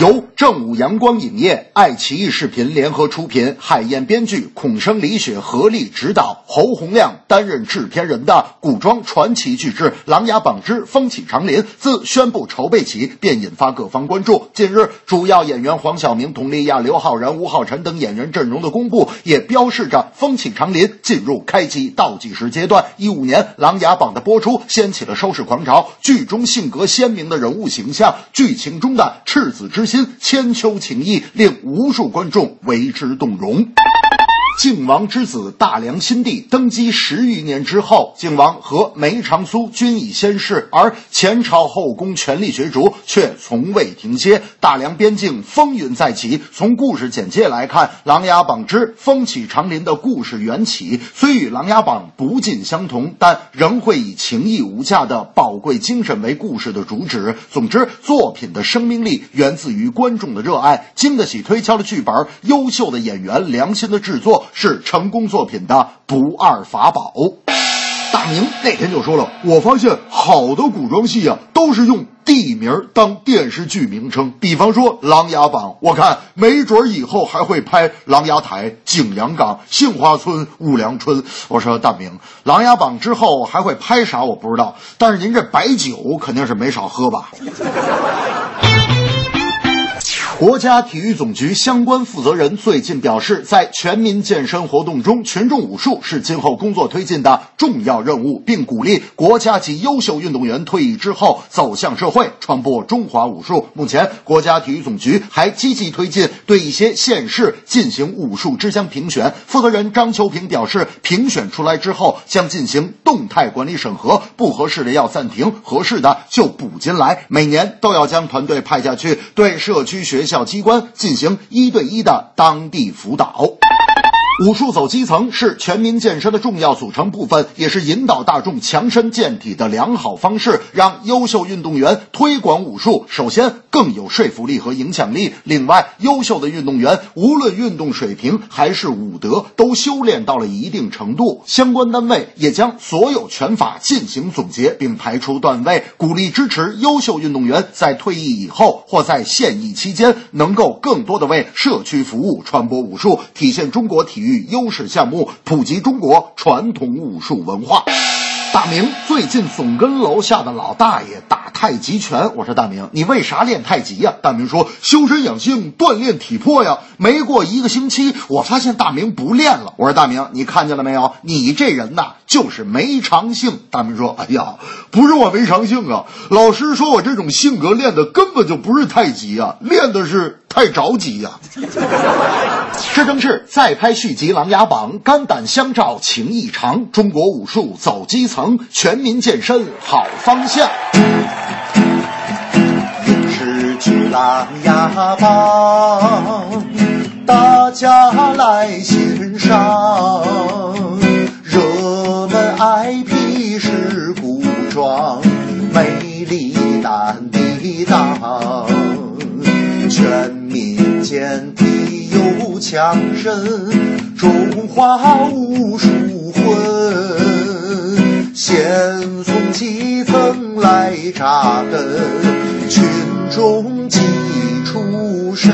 由正午阳光影业、爱奇艺视频联合出品，海燕编剧，孔生、李雪合力执导，侯洪亮担任制片人的古装传奇巨制《琅琊榜之风起长林》，自宣布筹备起便引发各方关注。近日，主要演员黄晓明、佟丽娅、刘昊然、吴昊辰等演员阵容的公布，也标示着《风起长林》进入开机倒计时阶段。一五年《琅琊榜》的播出掀起了收视狂潮，剧中性格鲜明的人物形象，剧情中的赤子之之心、千秋情谊，令无数观众为之动容。靖王之子大梁新帝登基十余年之后，靖王和梅长苏均已仙逝，而前朝后宫权力角逐却从未停歇。大梁边境风云再起。从故事简介来看，《琅琊榜之风起长林》的故事缘起虽与《琅琊榜》不尽相同，但仍会以情义无价的宝贵精神为故事的主旨。总之，作品的生命力源自于观众的热爱，经得起推敲的剧本，优秀的演员，良心的制作。是成功作品的不二法宝。大明那天就说了，我发现好多古装戏啊，都是用地名当电视剧名称。比方说《琅琊榜》，我看没准以后还会拍琅琊台、景阳冈、杏花村、五粮春。我说大明，《琅琊榜》之后还会拍啥？我不知道，但是您这白酒肯定是没少喝吧？国家体育总局相关负责人最近表示，在全民健身活动中，群众武术是今后工作推进的重要任务，并鼓励国家级优秀运动员退役之后走向社会，传播中华武术。目前，国家体育总局还积极推进对一些县市进行武术之乡评选。负责人张秋平表示，评选出来之后将进行动态管理审核，不合适的要暂停，合适的就补进来。每年都要将团队派下去，对社区学校。校机关进行一对一的当地辅导。武术走基层是全民健身的重要组成部分，也是引导大众强身健体的良好方式。让优秀运动员推广武术，首先更有说服力和影响力。另外，优秀的运动员无论运动水平还是武德，都修炼到了一定程度。相关单位也将所有拳法进行总结，并排除段位，鼓励支持优秀运动员在退役以后或在现役期间，能够更多的为社区服务，传播武术，体现中国体育。优势项目，普及中国传统武术文化。大明最近总跟楼下的老大爷打太极拳。我说大明，你为啥练太极呀？大明说修身养性，锻炼体魄呀。没过一个星期，我发现大明不练了。我说大明，你看见了没有？你这人呐，就是没长性。大明说，哎呀，不是我没长性啊，老师说我这种性格练的根本就不是太极啊，练的是。太着急呀！这正是再拍续集《琅琊榜》，肝胆相照情意长，中国武术走基层，全民健身好方向。是去琅琊榜，大家来欣赏。热门 IP 是古装，魅力难抵挡。全民健体又强身中华武术魂。先从基层来扎根群众基础深